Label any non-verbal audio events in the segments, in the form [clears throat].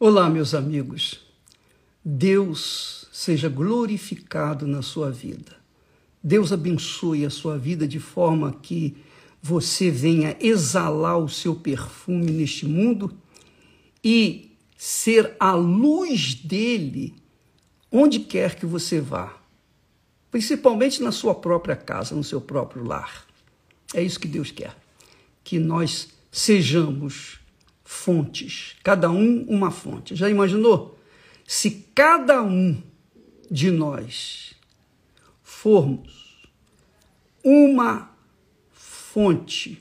Olá, meus amigos. Deus seja glorificado na sua vida. Deus abençoe a sua vida de forma que você venha exalar o seu perfume neste mundo e ser a luz dele onde quer que você vá, principalmente na sua própria casa, no seu próprio lar. É isso que Deus quer, que nós sejamos fontes, cada um uma fonte. Já imaginou? Se cada um de nós formos uma fonte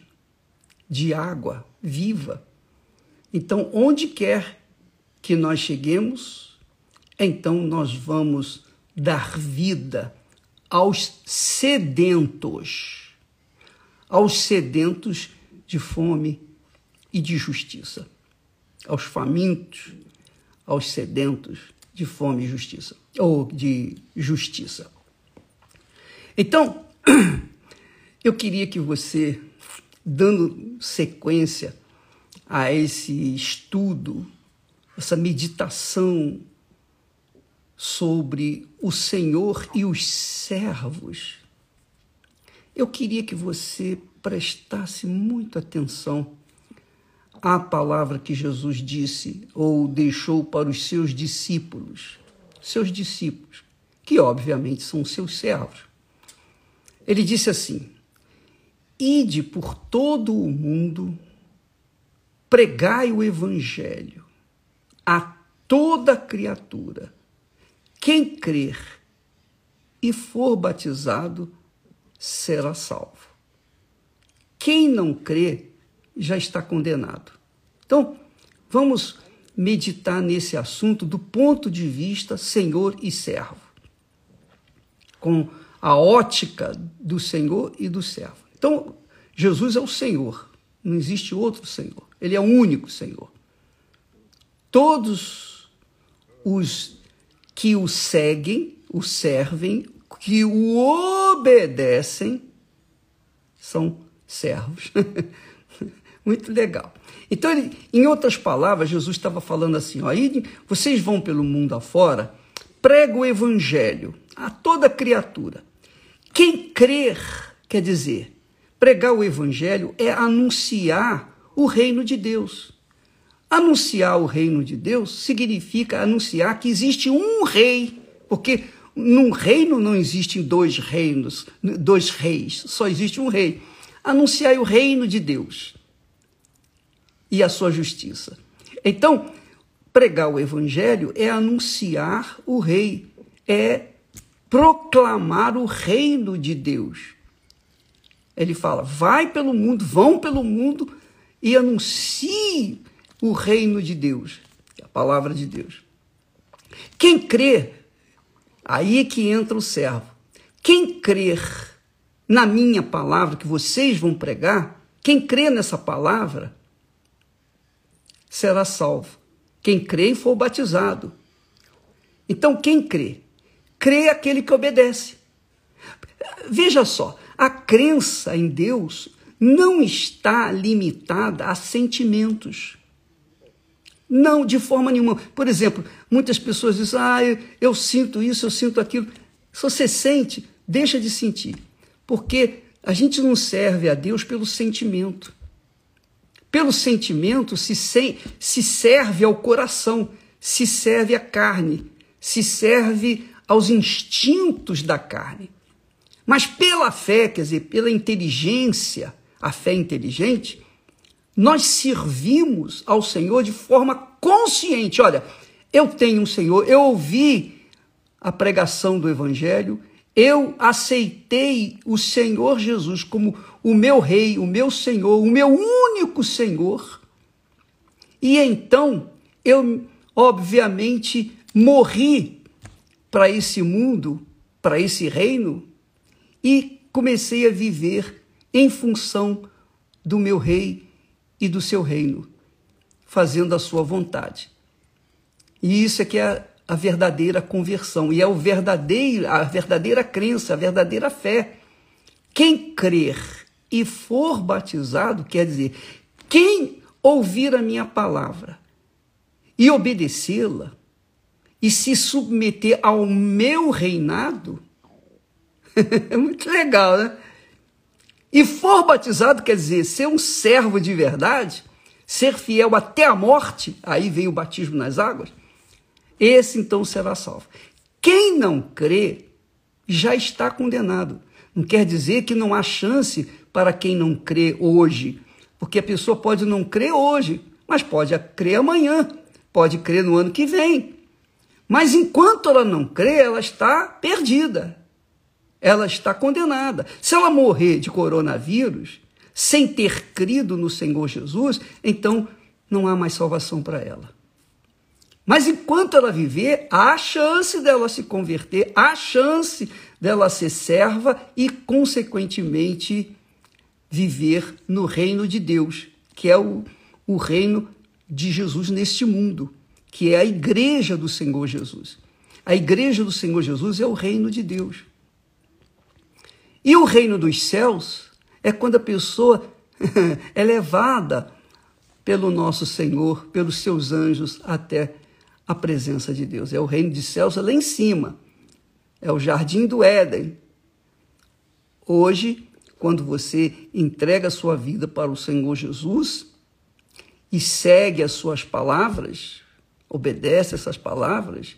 de água viva, então onde quer que nós cheguemos, então nós vamos dar vida aos sedentos, aos sedentos de fome e de justiça, aos famintos, aos sedentos de fome e justiça, ou de justiça. Então, [clears throat] eu queria que você, dando sequência a esse estudo, essa meditação sobre o Senhor e os servos, eu queria que você prestasse muita atenção a palavra que Jesus disse ou deixou para os seus discípulos, seus discípulos, que obviamente são seus servos. Ele disse assim: Ide por todo o mundo, pregai o evangelho a toda criatura. Quem crer e for batizado será salvo. Quem não crê já está condenado. Então, vamos meditar nesse assunto do ponto de vista Senhor e servo, com a ótica do Senhor e do servo. Então, Jesus é o Senhor, não existe outro Senhor, ele é o único Senhor. Todos os que o seguem, o servem, que o obedecem, são servos. [laughs] Muito legal. Então, ele, em outras palavras, Jesus estava falando assim: ó, vocês vão pelo mundo afora, prega o evangelho a toda criatura. Quem crer, quer dizer, pregar o evangelho é anunciar o reino de Deus. Anunciar o reino de Deus significa anunciar que existe um rei, porque num reino não existem dois reinos, dois reis, só existe um rei. Anunciar o reino de Deus e a sua justiça. Então, pregar o evangelho é anunciar o rei, é proclamar o reino de Deus. Ele fala: vai pelo mundo, vão pelo mundo e anuncie o reino de Deus, é a palavra de Deus. Quem crê, aí que entra o servo. Quem crer na minha palavra que vocês vão pregar, quem crê nessa palavra, será salvo. Quem crê e for batizado. Então, quem crê? Crê aquele que obedece. Veja só, a crença em Deus não está limitada a sentimentos. Não, de forma nenhuma. Por exemplo, muitas pessoas dizem, ah, eu, eu sinto isso, eu sinto aquilo. Se você sente, deixa de sentir. Porque a gente não serve a Deus pelo sentimento. Pelo sentimento se, se, se serve ao coração, se serve à carne, se serve aos instintos da carne. Mas pela fé, quer dizer, pela inteligência, a fé inteligente, nós servimos ao Senhor de forma consciente. Olha, eu tenho um Senhor, eu ouvi a pregação do Evangelho, eu aceitei o Senhor Jesus como o meu Rei, o meu Senhor, o meu único Senhor. E então eu, obviamente, morri para esse mundo, para esse reino, e comecei a viver em função do meu Rei e do seu reino, fazendo a sua vontade. E isso é que é a verdadeira conversão e é o verdadeiro, a verdadeira crença, a verdadeira fé. Quem crer e for batizado, quer dizer, quem ouvir a minha palavra e obedecê-la e se submeter ao meu reinado, [laughs] é muito legal, né? E for batizado quer dizer ser um servo de verdade, ser fiel até a morte, aí vem o batismo nas águas, esse então será salvo. Quem não crê já está condenado. Não quer dizer que não há chance para quem não crê hoje, porque a pessoa pode não crer hoje, mas pode crer amanhã, pode crer no ano que vem. Mas enquanto ela não crê, ela está perdida. Ela está condenada. Se ela morrer de coronavírus, sem ter crido no Senhor Jesus, então não há mais salvação para ela. Mas enquanto ela viver, há chance dela se converter, há chance dela ser serva e, consequentemente, viver no reino de Deus, que é o, o reino de Jesus neste mundo, que é a igreja do Senhor Jesus. A igreja do Senhor Jesus é o reino de Deus. E o reino dos céus é quando a pessoa [laughs] é levada pelo nosso Senhor, pelos seus anjos, até a presença de Deus. É o reino de céus lá em cima. É o jardim do Éden. Hoje, quando você entrega a sua vida para o Senhor Jesus e segue as suas palavras, obedece essas palavras,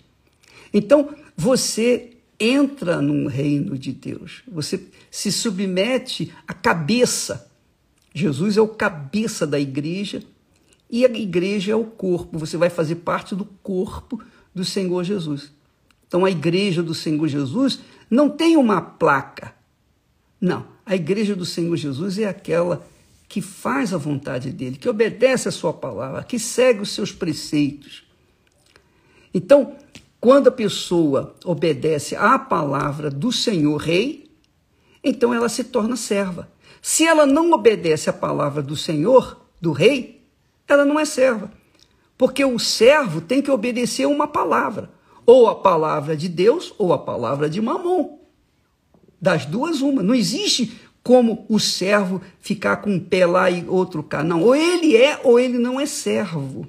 então você entra num reino de Deus. Você se submete à cabeça. Jesus é o cabeça da igreja e a igreja é o corpo, você vai fazer parte do corpo do Senhor Jesus. Então a igreja do Senhor Jesus não tem uma placa. Não, a igreja do Senhor Jesus é aquela que faz a vontade dele, que obedece a sua palavra, que segue os seus preceitos. Então, quando a pessoa obedece à palavra do Senhor Rei, então ela se torna serva. Se ela não obedece à palavra do Senhor, do Rei, ela não é serva. Porque o servo tem que obedecer uma palavra, ou a palavra de Deus ou a palavra de Mamon. Das duas, uma. Não existe como o servo ficar com um pé lá e outro cá. Não, ou ele é ou ele não é servo.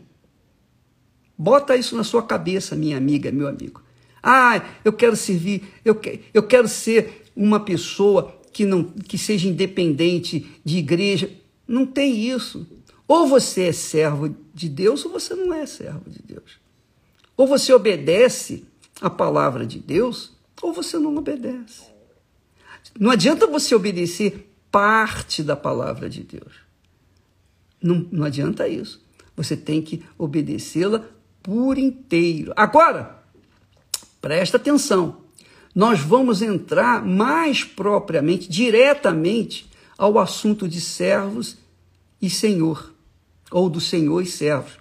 Bota isso na sua cabeça, minha amiga, meu amigo. Ah, eu quero servir, eu, que, eu quero ser uma pessoa que não que seja independente de igreja. Não tem isso. Ou você é servo de Deus ou você não é servo de Deus. Ou você obedece a palavra de Deus ou você não obedece. Não adianta você obedecer parte da palavra de Deus. Não, não adianta isso. Você tem que obedecê-la por inteiro. Agora, presta atenção. Nós vamos entrar mais propriamente, diretamente, ao assunto de servos e senhor ou do Senhor e servos.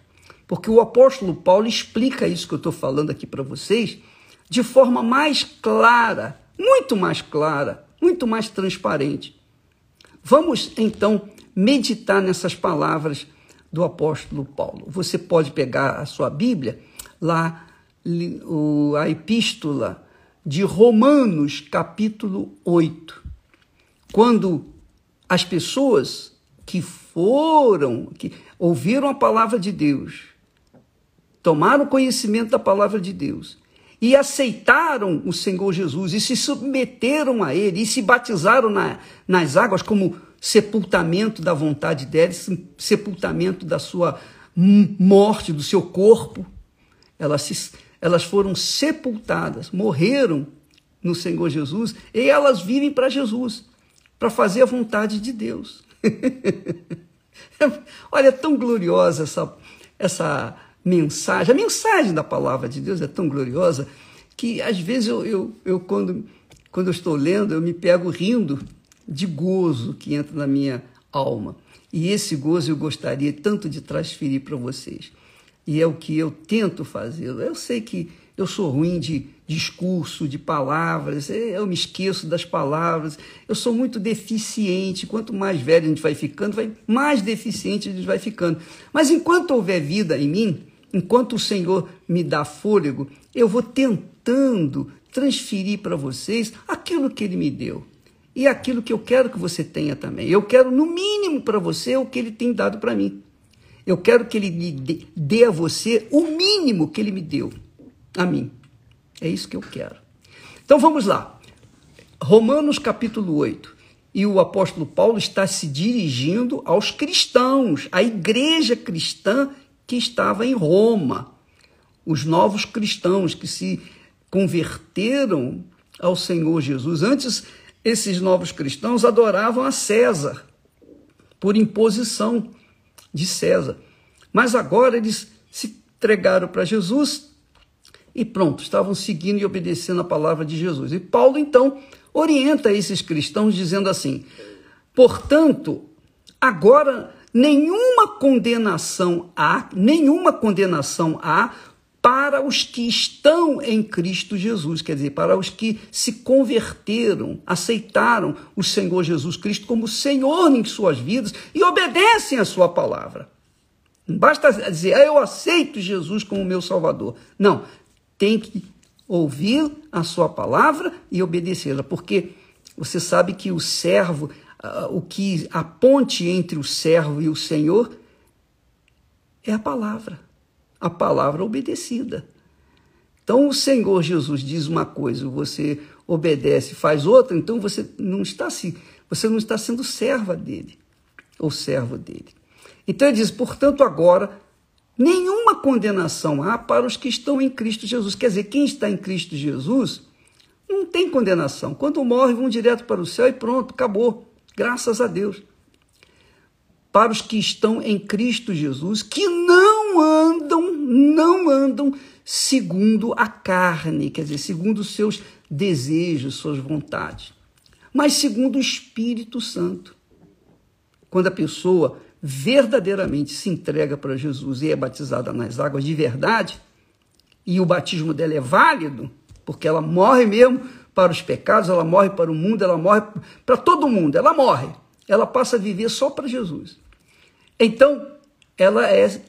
Porque o apóstolo Paulo explica isso que eu estou falando aqui para vocês de forma mais clara, muito mais clara, muito mais transparente. Vamos então meditar nessas palavras do apóstolo Paulo. Você pode pegar a sua Bíblia, lá a epístola de Romanos, capítulo 8. Quando as pessoas que foram, que ouviram a palavra de Deus, tomaram conhecimento da palavra de Deus e aceitaram o Senhor Jesus e se submeteram a Ele e se batizaram na, nas águas como sepultamento da vontade deles, sepultamento da sua morte, do seu corpo. Elas, se, elas foram sepultadas, morreram no Senhor Jesus e elas vivem para Jesus, para fazer a vontade de Deus. [laughs] [laughs] Olha, é tão gloriosa essa, essa mensagem. A mensagem da palavra de Deus é tão gloriosa que às vezes eu, eu, eu quando, quando eu estou lendo, eu me pego rindo de gozo que entra na minha alma. E esse gozo eu gostaria tanto de transferir para vocês. E é o que eu tento fazer. Eu sei que eu sou ruim de discurso, de palavras, é, eu me esqueço das palavras, eu sou muito deficiente. Quanto mais velho a gente vai ficando, vai, mais deficiente a gente vai ficando. Mas enquanto houver vida em mim, enquanto o Senhor me dá fôlego, eu vou tentando transferir para vocês aquilo que Ele me deu. E aquilo que eu quero que você tenha também. Eu quero, no mínimo, para você o que Ele tem dado para mim. Eu quero que ele dê a você o mínimo que ele me deu a mim. É isso que eu quero. Então vamos lá. Romanos capítulo 8. E o apóstolo Paulo está se dirigindo aos cristãos, à igreja cristã que estava em Roma. Os novos cristãos que se converteram ao Senhor Jesus. Antes, esses novos cristãos adoravam a César por imposição de César. Mas agora eles se entregaram para Jesus e pronto, estavam seguindo e obedecendo a palavra de Jesus. E Paulo então orienta esses cristãos dizendo assim: portanto, agora nenhuma condenação há, nenhuma condenação há para os que estão em Cristo Jesus, quer dizer, para os que se converteram, aceitaram o Senhor Jesus Cristo como Senhor em suas vidas e obedecem a sua palavra. Não basta dizer, ah, eu aceito Jesus como meu Salvador. Não, tem que ouvir a sua palavra e obedecê-la, porque você sabe que o servo, o que a ponte entre o servo e o Senhor é a palavra a palavra obedecida. Então o Senhor Jesus diz uma coisa, você obedece, faz outra, então você não está se, você não está sendo serva dele ou servo dele. Então ele diz, portanto, agora nenhuma condenação há para os que estão em Cristo Jesus. Quer dizer, quem está em Cristo Jesus não tem condenação. Quando morre, vão direto para o céu e pronto, acabou. Graças a Deus para os que estão em Cristo Jesus, que não andam, não andam segundo a carne, quer dizer, segundo os seus desejos, suas vontades, mas segundo o Espírito Santo. Quando a pessoa verdadeiramente se entrega para Jesus e é batizada nas águas de verdade, e o batismo dela é válido, porque ela morre mesmo para os pecados, ela morre para o mundo, ela morre para todo mundo, ela morre ela passa a viver só para Jesus. Então, ela é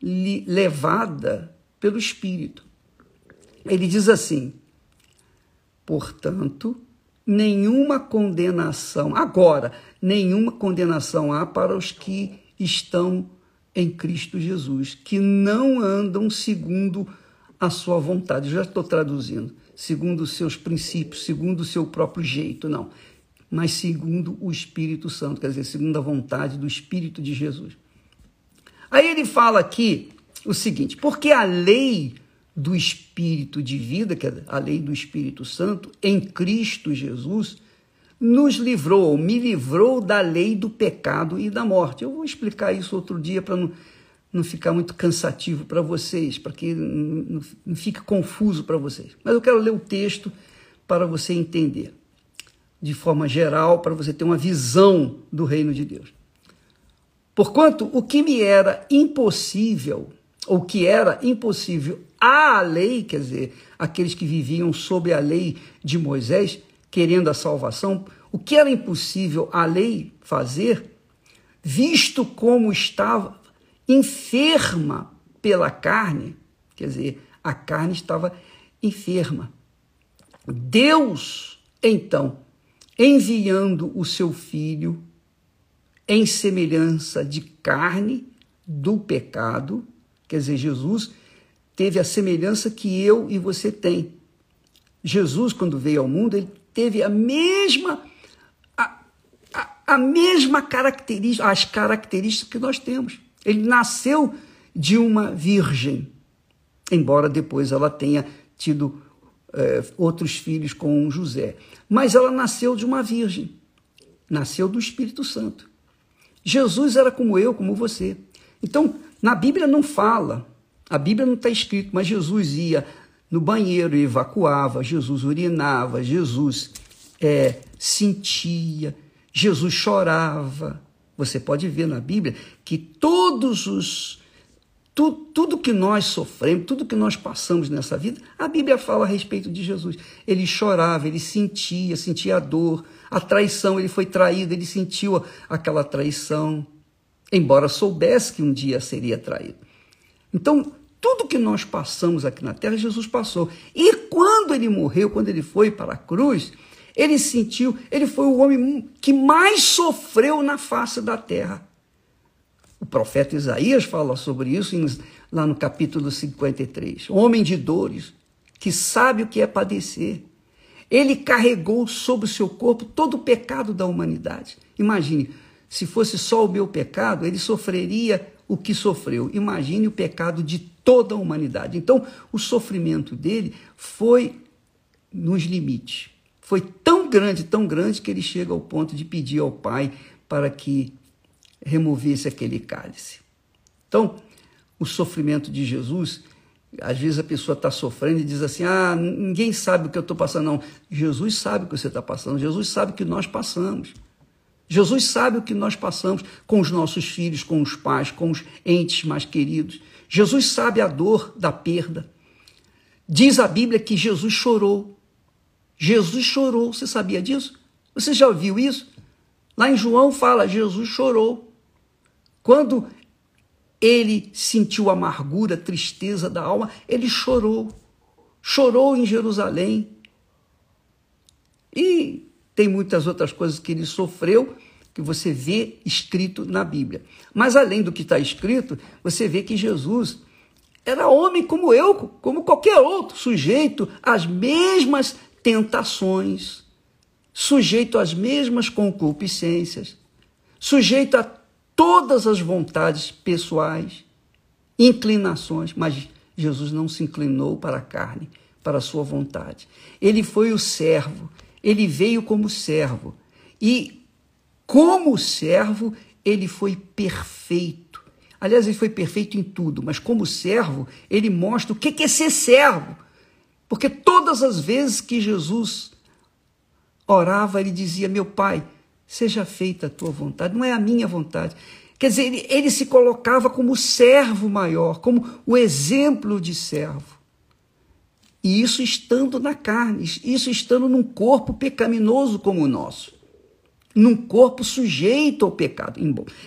levada pelo Espírito. Ele diz assim: portanto, nenhuma condenação, agora, nenhuma condenação há para os que estão em Cristo Jesus, que não andam segundo a sua vontade. Eu já estou traduzindo, segundo os seus princípios, segundo o seu próprio jeito, não mas segundo o Espírito Santo, quer dizer, segundo a vontade do Espírito de Jesus. Aí ele fala aqui o seguinte: porque a lei do Espírito de vida, que é a lei do Espírito Santo, em Cristo Jesus, nos livrou, ou me livrou da lei do pecado e da morte. Eu vou explicar isso outro dia para não, não ficar muito cansativo para vocês, para que não, não fique confuso para vocês. Mas eu quero ler o texto para você entender de forma geral, para você ter uma visão do reino de Deus. Porquanto o que me era impossível, ou que era impossível à lei, quer dizer, aqueles que viviam sob a lei de Moisés, querendo a salvação, o que era impossível à lei fazer, visto como estava enferma pela carne, quer dizer, a carne estava enferma. Deus, então, enviando o seu filho em semelhança de carne do pecado, quer dizer, Jesus teve a semelhança que eu e você tem. Jesus, quando veio ao mundo, ele teve a mesma a, a, a mesma característica, as características que nós temos. Ele nasceu de uma virgem, embora depois ela tenha tido é, outros filhos com José. Mas ela nasceu de uma virgem, nasceu do Espírito Santo. Jesus era como eu, como você. Então, na Bíblia não fala, a Bíblia não está escrito, mas Jesus ia no banheiro e evacuava, Jesus urinava, Jesus é, sentia, Jesus chorava. Você pode ver na Bíblia que todos os tudo, tudo que nós sofremos, tudo que nós passamos nessa vida, a Bíblia fala a respeito de Jesus. Ele chorava, ele sentia, sentia a dor, a traição, ele foi traído, ele sentiu aquela traição, embora soubesse que um dia seria traído. Então, tudo que nós passamos aqui na terra, Jesus passou. E quando ele morreu, quando ele foi para a cruz, ele sentiu, ele foi o homem que mais sofreu na face da terra. O profeta Isaías fala sobre isso em, lá no capítulo 53. Homem de dores, que sabe o que é padecer. Ele carregou sobre o seu corpo todo o pecado da humanidade. Imagine, se fosse só o meu pecado, ele sofreria o que sofreu. Imagine o pecado de toda a humanidade. Então, o sofrimento dele foi nos limites. Foi tão grande, tão grande, que ele chega ao ponto de pedir ao Pai para que removesse aquele cálice. Então, o sofrimento de Jesus, às vezes a pessoa está sofrendo e diz assim: ah, ninguém sabe o que eu estou passando. Não, Jesus sabe o que você está passando, Jesus sabe o que nós passamos. Jesus sabe o que nós passamos com os nossos filhos, com os pais, com os entes mais queridos. Jesus sabe a dor da perda. Diz a Bíblia que Jesus chorou. Jesus chorou, você sabia disso? Você já ouviu isso? Lá em João fala, Jesus chorou. Quando ele sentiu amargura, tristeza da alma, ele chorou. Chorou em Jerusalém. E tem muitas outras coisas que ele sofreu que você vê escrito na Bíblia. Mas além do que está escrito, você vê que Jesus era homem como eu, como qualquer outro, sujeito às mesmas tentações, sujeito às mesmas concupiscências, sujeito a todas as vontades pessoais, inclinações, mas Jesus não se inclinou para a carne, para a sua vontade. Ele foi o servo, ele veio como servo e como servo ele foi perfeito. Aliás, ele foi perfeito em tudo, mas como servo, ele mostra o que é ser servo. Porque todas as vezes que Jesus orava, ele dizia: Meu pai, seja feita a tua vontade, não é a minha vontade. Quer dizer, ele, ele se colocava como servo maior, como o exemplo de servo. E isso estando na carne, isso estando num corpo pecaminoso como o nosso. Num corpo sujeito ao pecado.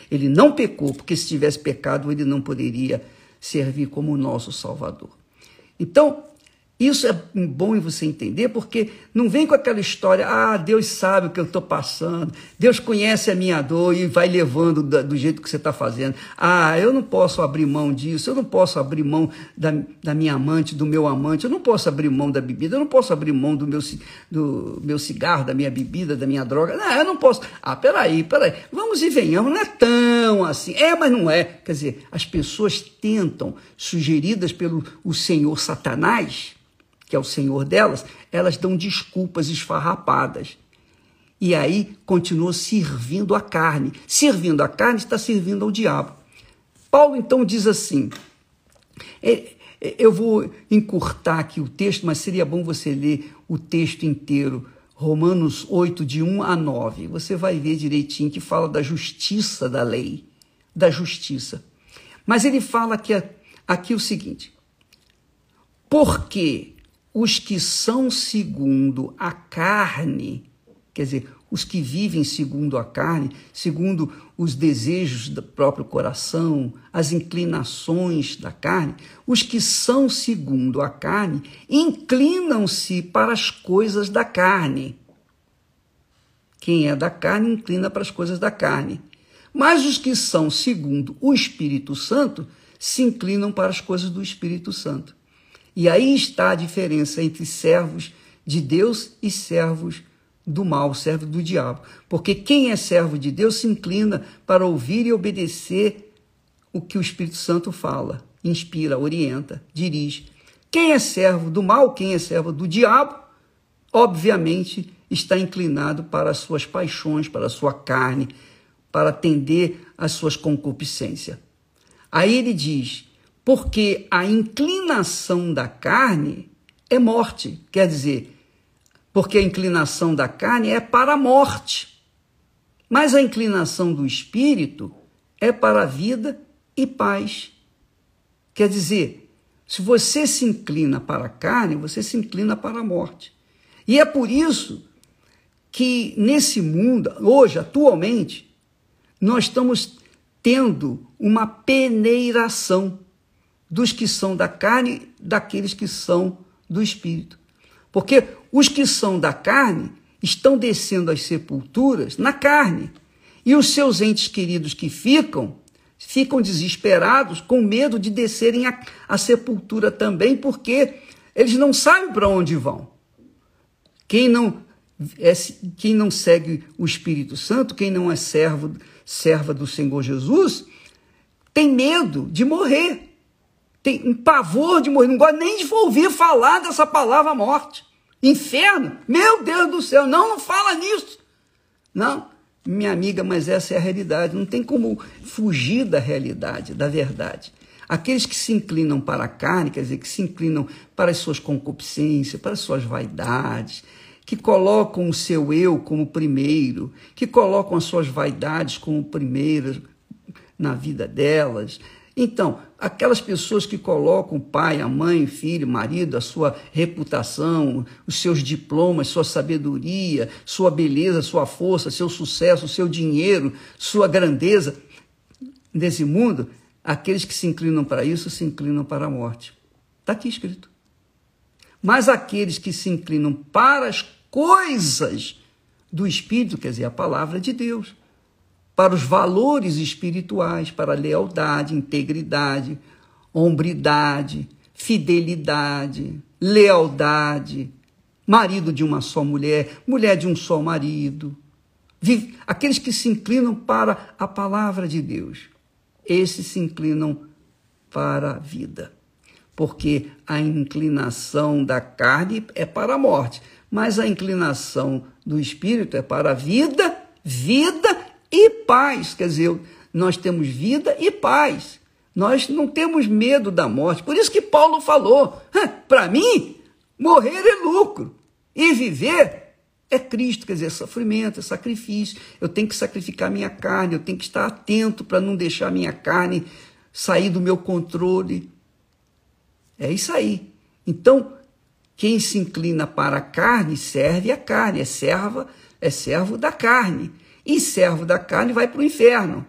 Ele não pecou, porque se tivesse pecado, ele não poderia servir como o nosso Salvador. Então, isso é bom em você entender, porque não vem com aquela história, ah, Deus sabe o que eu estou passando, Deus conhece a minha dor e vai levando do, jeito que você está fazendo. Ah, eu não posso abrir mão disso, eu não posso abrir mão da, da minha amante, do meu amante, eu não posso abrir mão da bebida, eu não posso abrir mão do meu, do meu cigarro, da minha bebida, da minha droga. Não, eu não posso. Ah, peraí, peraí, vamos e venhamos, não é tão assim. É, mas não é. Quer dizer, as pessoas tentam, sugeridas pelo o Senhor Satanás, que é o senhor delas, elas dão desculpas esfarrapadas. E aí continua servindo a carne. Servindo a carne está servindo ao diabo. Paulo então diz assim: é, é, eu vou encurtar aqui o texto, mas seria bom você ler o texto inteiro, Romanos 8, de 1 a 9. Você vai ver direitinho que fala da justiça da lei, da justiça. Mas ele fala aqui, aqui o seguinte: porque os que são segundo a carne, quer dizer, os que vivem segundo a carne, segundo os desejos do próprio coração, as inclinações da carne, os que são segundo a carne inclinam-se para as coisas da carne. Quem é da carne inclina para as coisas da carne. Mas os que são segundo o Espírito Santo se inclinam para as coisas do Espírito Santo. E aí está a diferença entre servos de Deus e servos do mal, servo do diabo. Porque quem é servo de Deus se inclina para ouvir e obedecer o que o Espírito Santo fala, inspira, orienta, dirige. Quem é servo do mal, quem é servo do diabo, obviamente está inclinado para as suas paixões, para a sua carne, para atender às suas concupiscências. Aí ele diz: porque a inclinação da carne é morte, quer dizer, porque a inclinação da carne é para a morte, mas a inclinação do espírito é para a vida e paz. Quer dizer, se você se inclina para a carne, você se inclina para a morte. E é por isso que nesse mundo, hoje, atualmente, nós estamos tendo uma peneiração dos que são da carne, daqueles que são do espírito. Porque os que são da carne estão descendo às sepulturas na carne, e os seus entes queridos que ficam ficam desesperados, com medo de descerem à, sepultura também, porque eles não sabem para onde vão. Quem não é, quem não segue o Espírito Santo, quem não é servo, serva do Senhor Jesus, tem medo de morrer. Tem um pavor de morrer, não gosta nem de ouvir falar dessa palavra morte. Inferno, meu Deus do céu, não, não fala nisso. Não, minha amiga, mas essa é a realidade. Não tem como fugir da realidade, da verdade. Aqueles que se inclinam para a carne, quer dizer, que se inclinam para as suas concupiscências, para as suas vaidades, que colocam o seu eu como primeiro, que colocam as suas vaidades como primeiras na vida delas. Então, aquelas pessoas que colocam o pai, a mãe, filho, marido, a sua reputação, os seus diplomas, sua sabedoria, sua beleza, sua força, seu sucesso, seu dinheiro, sua grandeza nesse mundo, aqueles que se inclinam para isso se inclinam para a morte. Está aqui escrito. Mas aqueles que se inclinam para as coisas do Espírito, quer dizer, a palavra de Deus, para os valores espirituais, para lealdade, integridade, hombridade, fidelidade, lealdade, marido de uma só mulher, mulher de um só marido. Aqueles que se inclinam para a palavra de Deus, esses se inclinam para a vida. Porque a inclinação da carne é para a morte, mas a inclinação do espírito é para a vida, vida e paz. Quer dizer, nós temos vida e paz. Nós não temos medo da morte. Por isso que Paulo falou: para mim, morrer é lucro e viver é Cristo, quer dizer, sofrimento, é sacrifício. Eu tenho que sacrificar minha carne, eu tenho que estar atento para não deixar minha carne sair do meu controle. É isso aí. Então, quem se inclina para a carne serve a carne, é serva, é servo da carne. E servo da carne vai para o inferno.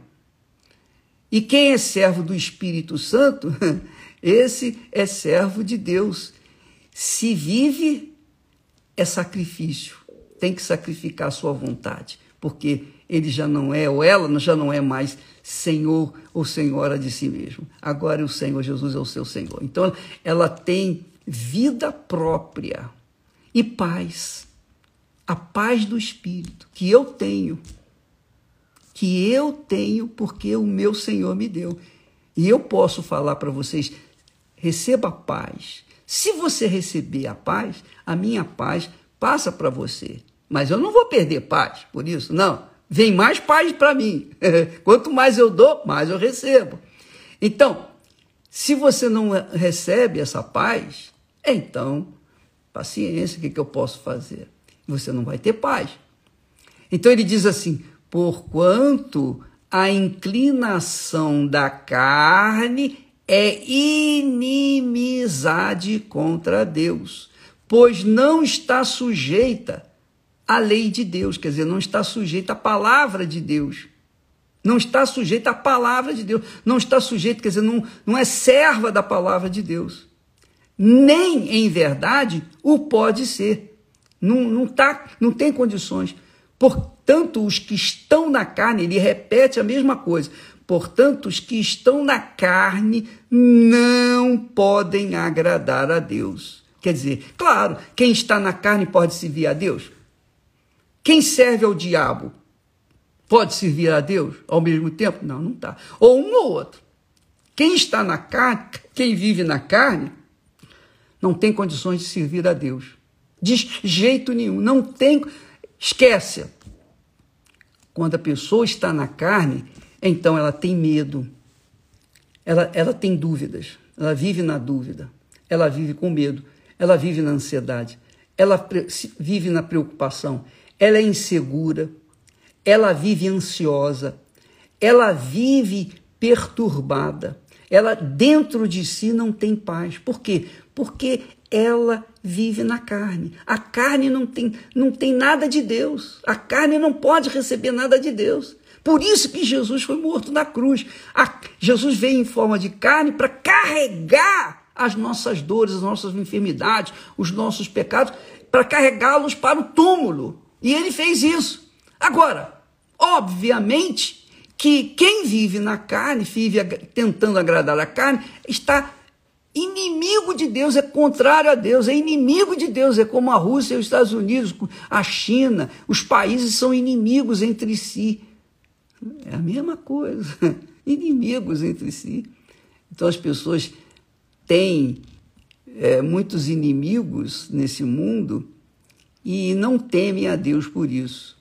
E quem é servo do Espírito Santo, [laughs] esse é servo de Deus. Se vive, é sacrifício. Tem que sacrificar a sua vontade, porque ele já não é, ou ela já não é mais Senhor ou Senhora de si mesmo. Agora o Senhor Jesus é o seu Senhor. Então ela tem vida própria e paz. A paz do Espírito que eu tenho, que eu tenho porque o meu Senhor me deu. E eu posso falar para vocês: receba paz. Se você receber a paz, a minha paz passa para você. Mas eu não vou perder paz por isso, não. Vem mais paz para mim. [laughs] Quanto mais eu dou, mais eu recebo. Então, se você não recebe essa paz, então, paciência, o que eu posso fazer? Você não vai ter paz. Então ele diz assim: porquanto a inclinação da carne é inimizade contra Deus, pois não está sujeita à lei de Deus, quer dizer, não está sujeita à palavra de Deus. Não está sujeita à palavra de Deus. Não está sujeita, quer dizer, não, não é serva da palavra de Deus nem em verdade o pode ser. Não, não, tá, não tem condições. Portanto, os que estão na carne, ele repete a mesma coisa. Portanto, os que estão na carne não podem agradar a Deus. Quer dizer, claro, quem está na carne pode servir a Deus. Quem serve ao diabo pode servir a Deus ao mesmo tempo? Não, não está. Ou um ou outro. Quem está na carne, quem vive na carne, não tem condições de servir a Deus. De jeito nenhum. Não tem. Esquece. Quando a pessoa está na carne, então ela tem medo. Ela, ela tem dúvidas. Ela vive na dúvida. Ela vive com medo. Ela vive na ansiedade. Ela vive na preocupação. Ela é insegura. Ela vive ansiosa. Ela vive perturbada. Ela dentro de si não tem paz. Por quê? porque ela vive na carne. A carne não tem, não tem nada de Deus. A carne não pode receber nada de Deus. Por isso que Jesus foi morto na cruz. A, Jesus veio em forma de carne para carregar as nossas dores, as nossas enfermidades, os nossos pecados, para carregá-los para o túmulo. E ele fez isso. Agora, obviamente que quem vive na carne, vive tentando agradar a carne, está inimigo de Deus, é contrário a Deus, é inimigo de Deus, é como a Rússia os Estados Unidos, a China, os países são inimigos entre si. É a mesma coisa, [laughs] inimigos entre si. Então as pessoas têm é, muitos inimigos nesse mundo e não temem a Deus por isso.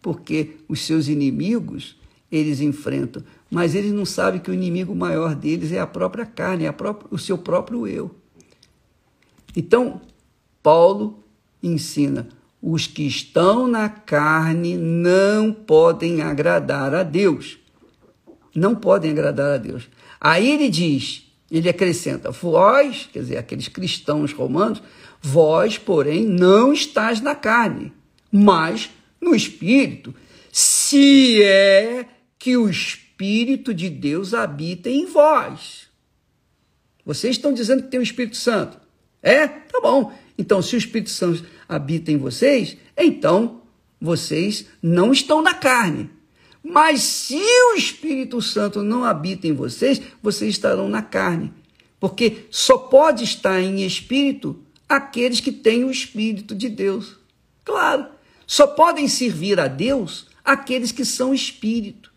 Porque os seus inimigos eles enfrentam, mas eles não sabem que o inimigo maior deles é a própria carne, é própria, o seu próprio eu. Então, Paulo ensina: os que estão na carne não podem agradar a Deus. Não podem agradar a Deus. Aí ele diz, ele acrescenta: vós, quer dizer, aqueles cristãos romanos, vós, porém, não estás na carne, mas no espírito, se é que o espírito de Deus habita em vós. Vocês estão dizendo que tem o Espírito Santo. É? Tá bom. Então, se o Espírito Santo habita em vocês, então vocês não estão na carne. Mas se o Espírito Santo não habita em vocês, vocês estarão na carne. Porque só pode estar em espírito aqueles que têm o Espírito de Deus. Claro, só podem servir a Deus aqueles que são espírito,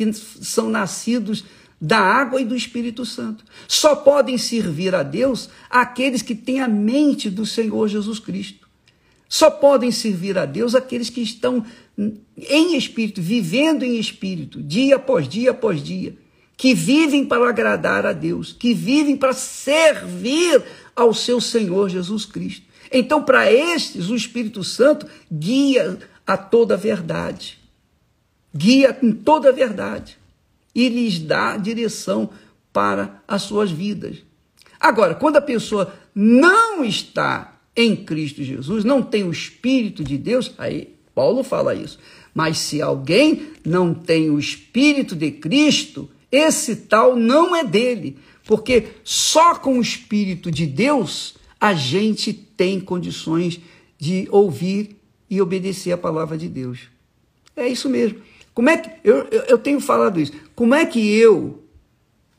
que são nascidos da água e do Espírito Santo. Só podem servir a Deus aqueles que têm a mente do Senhor Jesus Cristo. Só podem servir a Deus aqueles que estão em espírito, vivendo em espírito, dia após dia após dia, que vivem para agradar a Deus, que vivem para servir ao seu Senhor Jesus Cristo. Então, para estes, o Espírito Santo guia a toda a verdade, guia em toda a verdade e lhes dá direção para as suas vidas. Agora, quando a pessoa não está em Cristo Jesus, não tem o Espírito de Deus, aí Paulo fala isso. Mas se alguém não tem o Espírito de Cristo, esse tal não é dele, porque só com o Espírito de Deus a gente tem condições de ouvir e obedecer a palavra de Deus. É isso mesmo. Como é que eu, eu, eu tenho falado isso? Como é que eu,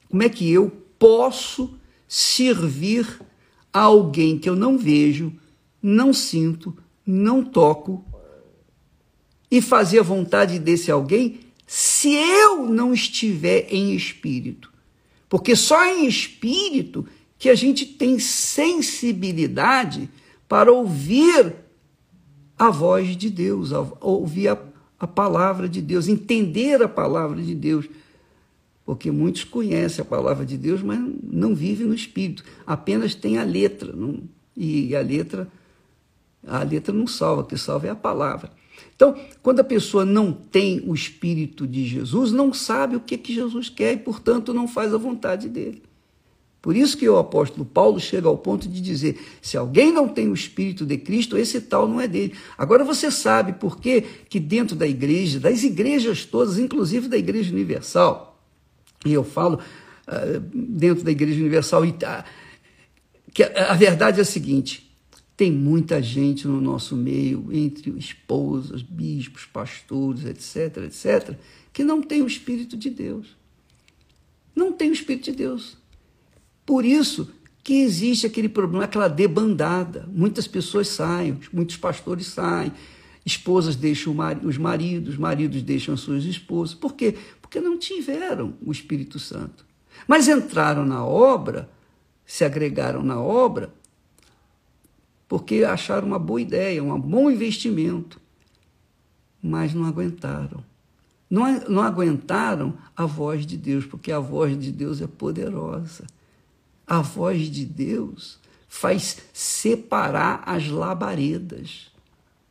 como é que eu posso servir a alguém que eu não vejo, não sinto, não toco e fazer a vontade desse alguém se eu não estiver em espírito. Porque só em espírito que a gente tem sensibilidade para ouvir a voz de Deus, ouvir a, a palavra de Deus, entender a palavra de Deus. Porque muitos conhecem a palavra de Deus, mas não vivem no espírito, apenas tem a letra. Não, e a letra, a letra não salva, o que salva é a palavra. Então, quando a pessoa não tem o Espírito de Jesus, não sabe o que, que Jesus quer e, portanto, não faz a vontade dele. Por isso que o apóstolo Paulo chega ao ponto de dizer: se alguém não tem o Espírito de Cristo, esse tal não é dele. Agora você sabe por que, que dentro da igreja, das igrejas todas, inclusive da Igreja Universal, e eu falo uh, dentro da Igreja Universal, uh, que a, a verdade é a seguinte: tem muita gente no nosso meio, entre esposas, bispos, pastores, etc, etc, que não tem o Espírito de Deus. Não tem o Espírito de Deus. Por isso que existe aquele problema, aquela debandada. Muitas pessoas saem, muitos pastores saem, esposas deixam os maridos, maridos deixam as suas esposas. Por quê? Porque não tiveram o Espírito Santo. Mas entraram na obra, se agregaram na obra porque acharam uma boa ideia, um bom investimento, mas não aguentaram. Não, não aguentaram a voz de Deus, porque a voz de Deus é poderosa. A voz de Deus faz separar as labaredas,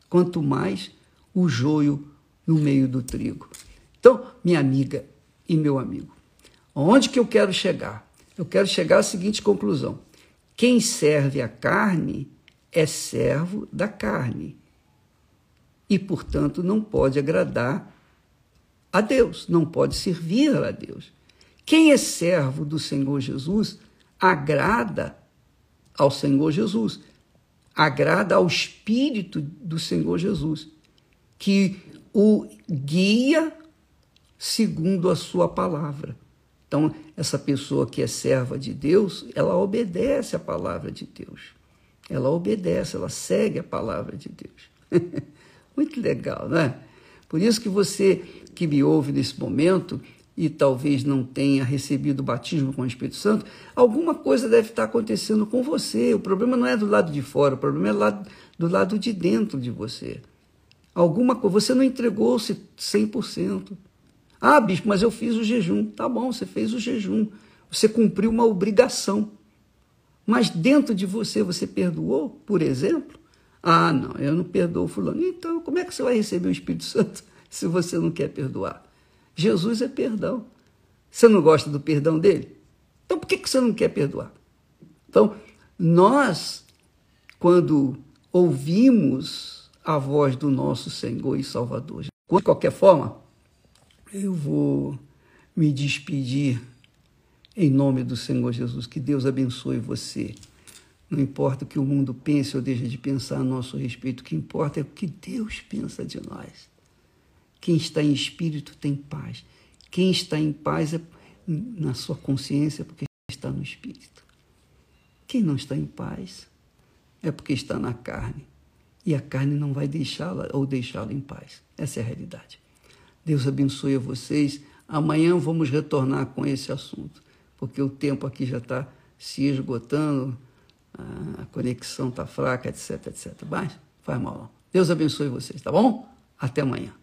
quanto mais o joio no meio do trigo. Então, minha amiga e meu amigo, onde que eu quero chegar? Eu quero chegar à seguinte conclusão: quem serve a carne é servo da carne e, portanto, não pode agradar a Deus, não pode servir a Deus. Quem é servo do Senhor Jesus agrada ao Senhor Jesus, agrada ao Espírito do Senhor Jesus, que o guia segundo a sua palavra. Então, essa pessoa que é serva de Deus, ela obedece a palavra de Deus. Ela obedece, ela segue a palavra de Deus. [laughs] Muito legal, né? Por isso que você que me ouve nesse momento e talvez não tenha recebido o batismo com o Espírito Santo, alguma coisa deve estar acontecendo com você. O problema não é do lado de fora, o problema é do lado, do lado de dentro de você. Alguma coisa, você não entregou-se 100%. Ah, bispo, mas eu fiz o jejum. Tá bom, você fez o jejum. Você cumpriu uma obrigação. Mas dentro de você, você perdoou, por exemplo? Ah, não, eu não perdoo fulano. Então, como é que você vai receber o Espírito Santo [laughs] se você não quer perdoar? Jesus é perdão. Você não gosta do perdão dele? Então, por que você não quer perdoar? Então, nós, quando ouvimos a voz do nosso Senhor e Salvador, de qualquer forma, eu vou me despedir em nome do Senhor Jesus. Que Deus abençoe você. Não importa o que o mundo pense ou deixe de pensar a nosso respeito, o que importa é o que Deus pensa de nós. Quem está em espírito tem paz. Quem está em paz é na sua consciência porque está no espírito. Quem não está em paz é porque está na carne. E a carne não vai deixá-la ou deixá-la em paz. Essa é a realidade. Deus abençoe a vocês. Amanhã vamos retornar com esse assunto, porque o tempo aqui já está se esgotando a conexão está fraca, etc, etc. Mas faz mal. Deus abençoe vocês, tá bom? Até amanhã.